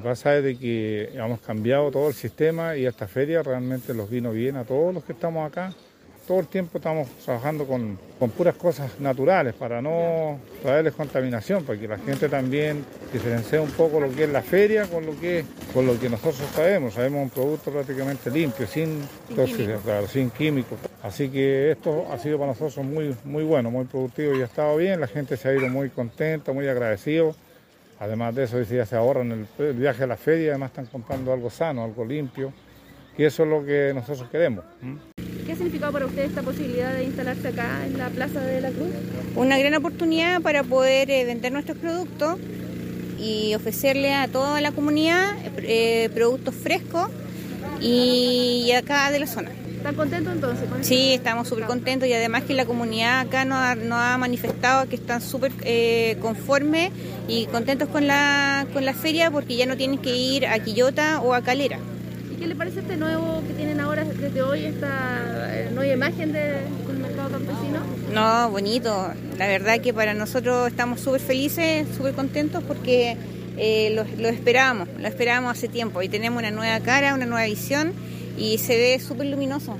que pasa es de que hemos cambiado todo el sistema y esta feria realmente los vino bien a todos los que estamos acá. Todo el tiempo estamos trabajando con, con puras cosas naturales para no traerles contaminación, para que la gente también diferencie un poco lo que es la feria con lo que, con lo que nosotros sabemos. Sabemos un producto prácticamente limpio, sin, tóxicos, claro, sin químicos. Así que esto ha sido para nosotros muy, muy bueno, muy productivo y ha estado bien. La gente se ha ido muy contenta, muy agradecido. Además de eso, dice, ya se ahorran el, el viaje a la feria, además están comprando algo sano, algo limpio. Y eso es lo que nosotros queremos. ¿Qué ha significado para usted esta posibilidad de instalarse acá en la Plaza de la Cruz? Una gran oportunidad para poder eh, vender nuestros productos y ofrecerle a toda la comunidad eh, productos frescos y acá de la zona. ¿Están contentos entonces? con Sí, estamos súper contentos y además que la comunidad acá nos ha, nos ha manifestado que están súper eh, conformes y contentos con la, con la feria porque ya no tienen que ir a Quillota o a Calera. ¿Y qué le parece este nuevo que tienen ahora desde hoy, esta eh, nueva imagen del mercado campesino? No, bonito. La verdad que para nosotros estamos súper felices, súper contentos porque eh, lo, lo esperábamos, lo esperábamos hace tiempo y tenemos una nueva cara, una nueva visión y se ve súper luminoso.